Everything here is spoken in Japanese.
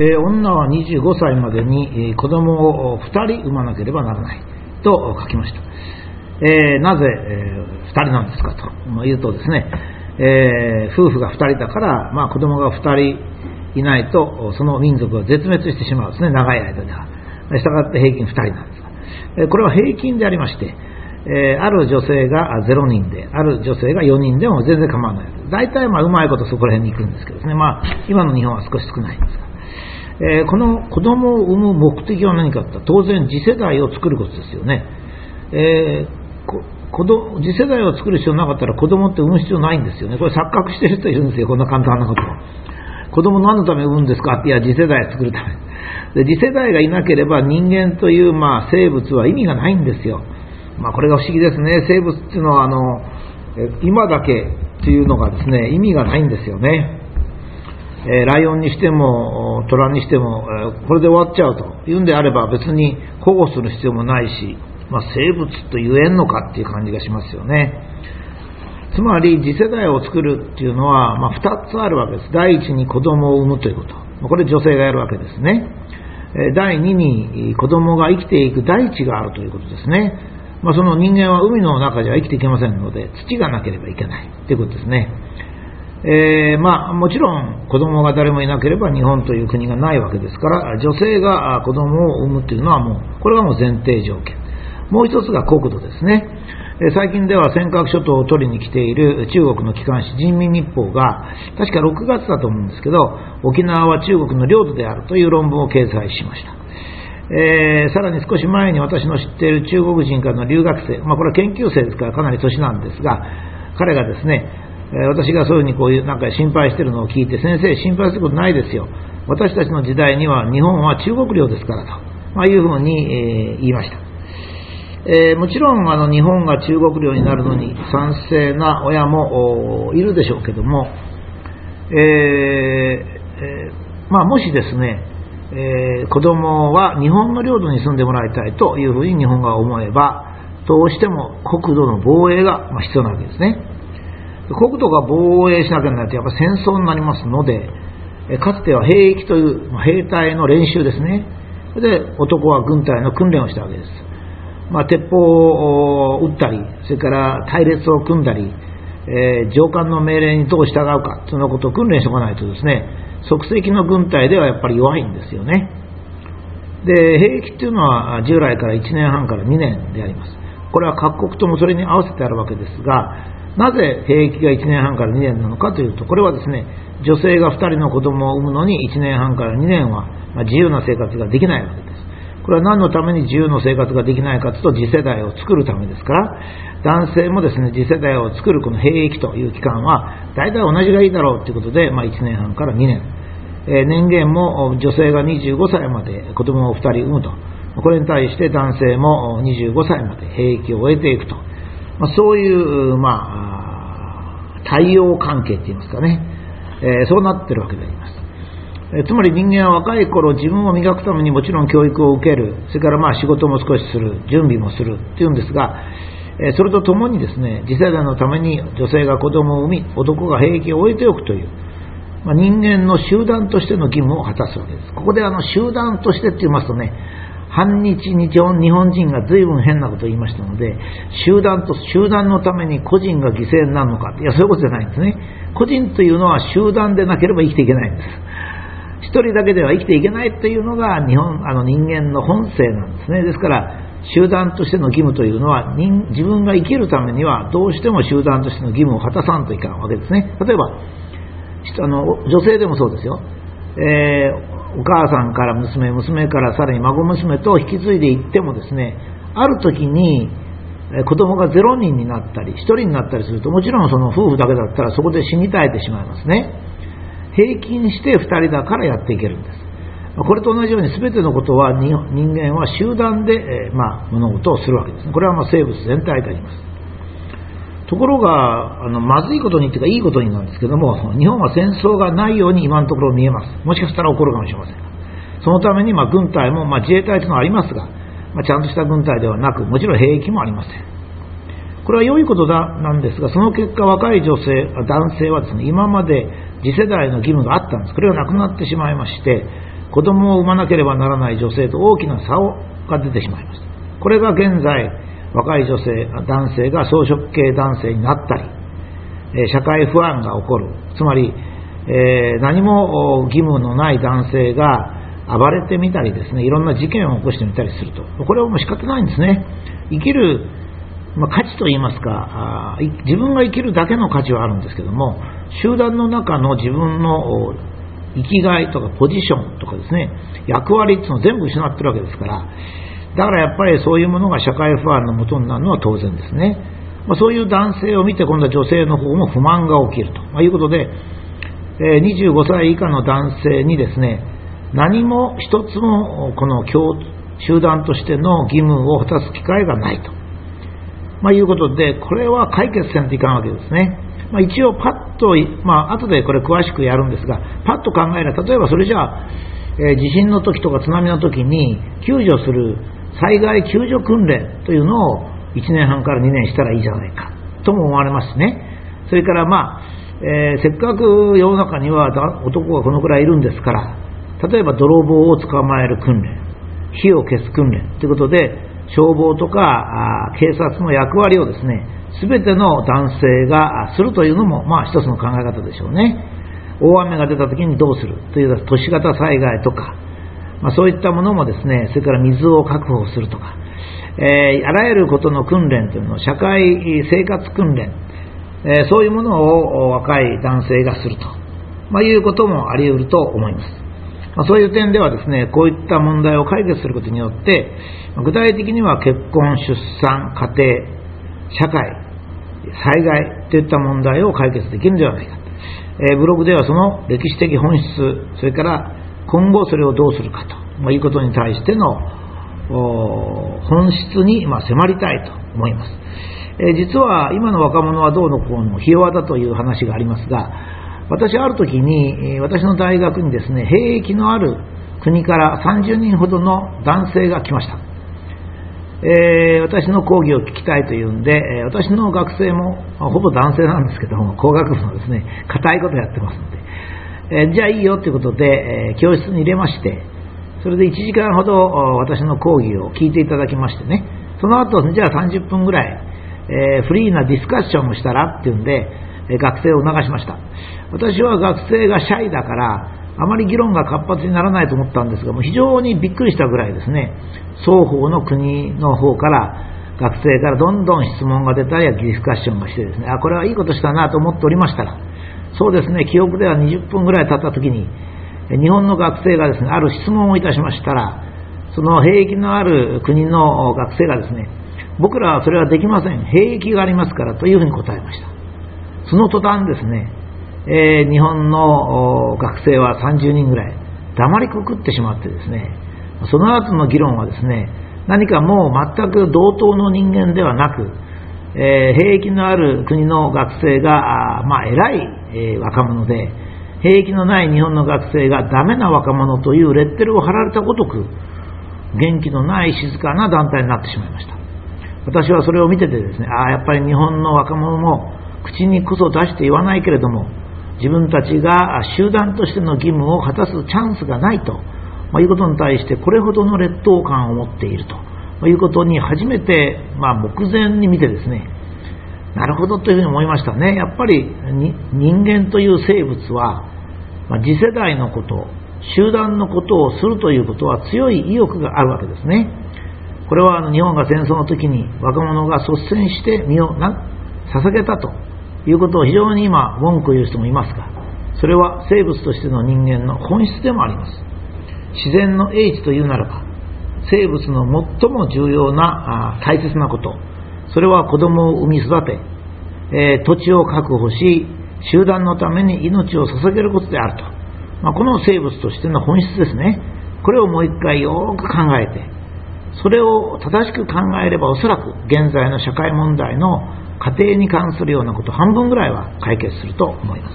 えー女は25歳までに子供を2人産まなければならないと書きました。えーなぜ、え2人なんですかとまあ言うとですね、え夫婦が2人だから、まあ、子供が2人いないとその民族は絶滅してしまうんですね、長い間では。したがって平均2人なんですが、えこれは平均でありまして、えある女性が0人で、ある女性が4人でも全然構わない。大体まあうまいことそこら辺に行くんですけどですね、まあ、今の日本は少し少ないんですが、えーこの子供を産む目的は何かって当然次世代を作ることですよね。えー子供次世代を作る必要なかったら子供って産む必要ないんですよね。これ錯覚してる人いるんですよ、こんな簡単なこと。子供何のために産むんですかって、いや、次世代を作るため。で次世代がいなければ人間という、まあ、生物は意味がないんですよ。まあ、これが不思議ですね。生物っていうのは、あの、今だけっていうのがですね、意味がないんですよね。えライオンにしても、虎にしても、えこれで終わっちゃうというんであれば別に保護する必要もないし、まあ、生物と言えんのかっていう感じがしますよね。つまり次世代を作るっていうのは、まあ、2つあるわけです。第一に子供を産むということ。これ女性がやるわけですね。第二に子供が生きていく大地があるということですね。まあ、その人間は海の中では生きていけませんので、土がなければいけないということですね。えーまあ、もちろん子供が誰もいなければ日本という国がないわけですから女性が子供を産むというのはもうこれがもう前提条件。もう一つが国土ですね。えー最近では尖閣諸島を取りに来ている中国の機関紙人民日報が確か6月だと思うんですけど沖縄は中国の領土であるという論文を掲載しました。えーさらに少し前に私の知っている中国人からの留学生、まあ、これは研究生ですからかなり年なんですが、彼がですね、私がそういうふうにこういうなんか心配してるのを聞いて、先生、心配することないですよ、私たちの時代には日本は中国領ですからと、まあ、いうふうに、え言いました。えーもちろんあの日本が中国領になるのに賛成な親もいるでしょうけども、えーえーまあ、もしですね、えー子供は日本の領土に住んでもらいたいというふうに日本が思えば、どうしても国土の防衛が必要なわけですね。国土が防衛しなきゃならないとやっぱ戦争になりますので、えかつては兵役という兵隊の練習ですね。で男は軍隊の訓練をしたわけです。まあ、鉄砲を撃ったり、それから隊列を組んだり、えー上官の命令にどう従うか、そんなことを訓練しておかないとですね、即席の軍隊ではやっぱり弱いんですよね。で、兵役っていうのは従来から1年半から2年であります。これは各国ともそれに合わせてあるわけですが、なぜ兵役が1年半から2年なのかというと、これはですね、女性が2人の子供を産むのに1年半から2年は自由な生活ができないわけです。これは何のために自由な生活ができないかというと次世代を作るためですから男性もですね次世代を作るこの兵役という期間は大体同じがいいだろうということで、まあ、1年半から2年、えー年限も女性が25歳まで子供を2人産むと。これに対して男性も25歳まで兵役を終えていくと、まあ、そういう、まあ、対応関係といいますかね、えーそうなってるわけであります。えつまり人間は若い頃自分を磨くためにもちろん教育を受ける。それからまあ仕事も少しする。準備もするっていうんですが、えそれとともにですね次世代のために女性が子供を産み男が兵役を終えておくという、まあ、人間の集団としての義務を果たすわけです。ここであの集団としてって言いますとね反日日本日本人が随分変なことを言いましたので集団と集団のために個人が犠牲になるのかいやそういうことじゃないんですね個人というのは集団でなければ生きていけないんです一人だけでは生きていけないというのが日本あの人間の本性なんですね。ですから、集団としての義務というのは人自分が生きるためにはどうしても集団としての義務を果たさんといかんわけですね。例えば、あの女性でもそうですよ。えーお母さんから娘、娘からさらに孫娘と引き継いでいってもですね、ある時に子供が0人になったり、1人になったりすると、もちろんその夫婦だけだったらそこで死に絶えてしまいますね。平均して2人だからやっていけるんです。これと同じように全てのことは人間は集団で、えまあ、物事をするわけですね。これはま生物全体であります。ところが、あのまずいことにっていうかいいことになんですけども、日本は戦争がないように今のところ見えます。もしかしたら起こるかもしれません。そのためにま軍隊も、まあ、自衛隊というのはありますが、まあ、ちゃんとした軍隊ではなく、もちろん兵役もありません。これは良いことだなんですが、その結果、若い女性、男性はですね、今まで次世代の義務があったんです。これがなくなってしまいまして、子供を産まなければならない女性と大きな差をが出てしまいましたこれが現在若い女性男性が草食系男性になったり社会不安が起こる。つまり、えー、何も義務のない男性が暴れてみたりですねいろんな事件を起こしてみたりすると。これはもう仕方ないんですね。生きる、まあ、価値といいますか自分が生きるだけの価値はあるんですけども集団の中の自分の生きがいとかポジションとかですね役割っていうのを全部失ってるわけですからだからやっぱりそういうものが社会不安のもとになるのは当然ですね、まあ、そういう男性を見て今度は女性の方も不満が起きると、まあ、いうことで、え、25歳以下の男性にですね何も一つもこの集団としての義務を果たす機会がないと、まあ、いうことでこれは解決せんといかんわけですね、まあ、一応パッと、まあ後でこれ詳しくやるんですがパッと考えれば例えばそれじゃあ、え、地震の時とか津波の時に救助する災害救助訓練というのを1年半から2年したらいいじゃないかとも思われますね。それからまあ、えー、せっかく世の中には男がこのくらいいるんですから、例えば泥棒を捕まえる訓練、火を消す訓練ということで、消防とか警察の役割をですね、全ての男性がするというのも、まあ一つの考え方でしょうね。大雨が出た時にどうするという都市型災害とか、まあ、そういったものもですね、それから水を確保するとか、えー、あらゆることの訓練というのを社会生活訓練、えー、そういうものを若い男性がすると、まあ、いうこともあり得ると思います。まあ、そういう点ではですね、こういった問題を解決することによって、具体的には結婚、出産、家庭、社会、災害といった問題を解決できるんではないか。えー、ブログではその歴史的本質、それから今後それをどうするかということに対しての本質に迫りたいと思います。実は今の若者はどうのこうのひ弱だという話がありますが、私ある時に私の大学にですね、兵役のある国から30人ほどの男性が来ました。えー、私の講義を聞きたいというんで、私の学生もほぼ男性なんですけども、工学部のですね、硬いことやってますので、え、じゃあいいよということで、え、教室に入れまして、それで1時間ほど私の講義を聞いていただきましてね、その後、じゃあ30分ぐらい、え、フリーなディスカッションをしたらっていうんで、え学生を促しました。私は学生がシャイだから、あまり議論が活発にならないと思ったんですが、もう非常にびっくりしたぐらいですね、双方の国の方から学生からどんどん質問が出たり、ディスカッションがしてですね、あ、これはいいことしたなと思っておりましたら、そうですね、記憶では20分ぐらい経った時に、日本の学生がですね、ある質問をいたしましたら、その兵役のある国の学生がですね、僕らはそれはできません。兵役がありますからというふうに答えました。その途端ですね、えー、日本の学生は30人ぐらい黙りこくってしまってですね、その後の議論はですね、何かもう全く同等の人間ではなく、えー、兵役のある国の学生が、まあ、偉い、えー、若者で、兵役のない日本の学生がダメな若者というレッテルを貼られたごとく、元気のない静かな団体になってしまいました。私はそれを見ててですね、ああ、やっぱり日本の若者も口にこそ出して言わないけれども、自分たちが集団としての義務を果たすチャンスがないと、まあ、いうことに対してこれほどの劣等感を持っていると、いうことに初めて、まあ、目前に見てですね、なるほどというふうに思いましたね。やっぱり人間という生物は、ま、次世代のこと、集団のことをするということは強い意欲があるわけですね。これは日本が戦争の時に若者が率先して身を捧げたということを非常に今文句を言う人もいますが、それは生物としての人間の本質でもあります。自然の英知というならば、生物の最も重要な大切なこと、それは子供を産み育て、えー、土地を確保し、集団のために命を捧げることであると。まあ、この生物としての本質ですね。これをもう一回よく考えて、それを正しく考えればおそらく現在の社会問題の家庭に関するようなこと半分ぐらいは解決すると思います。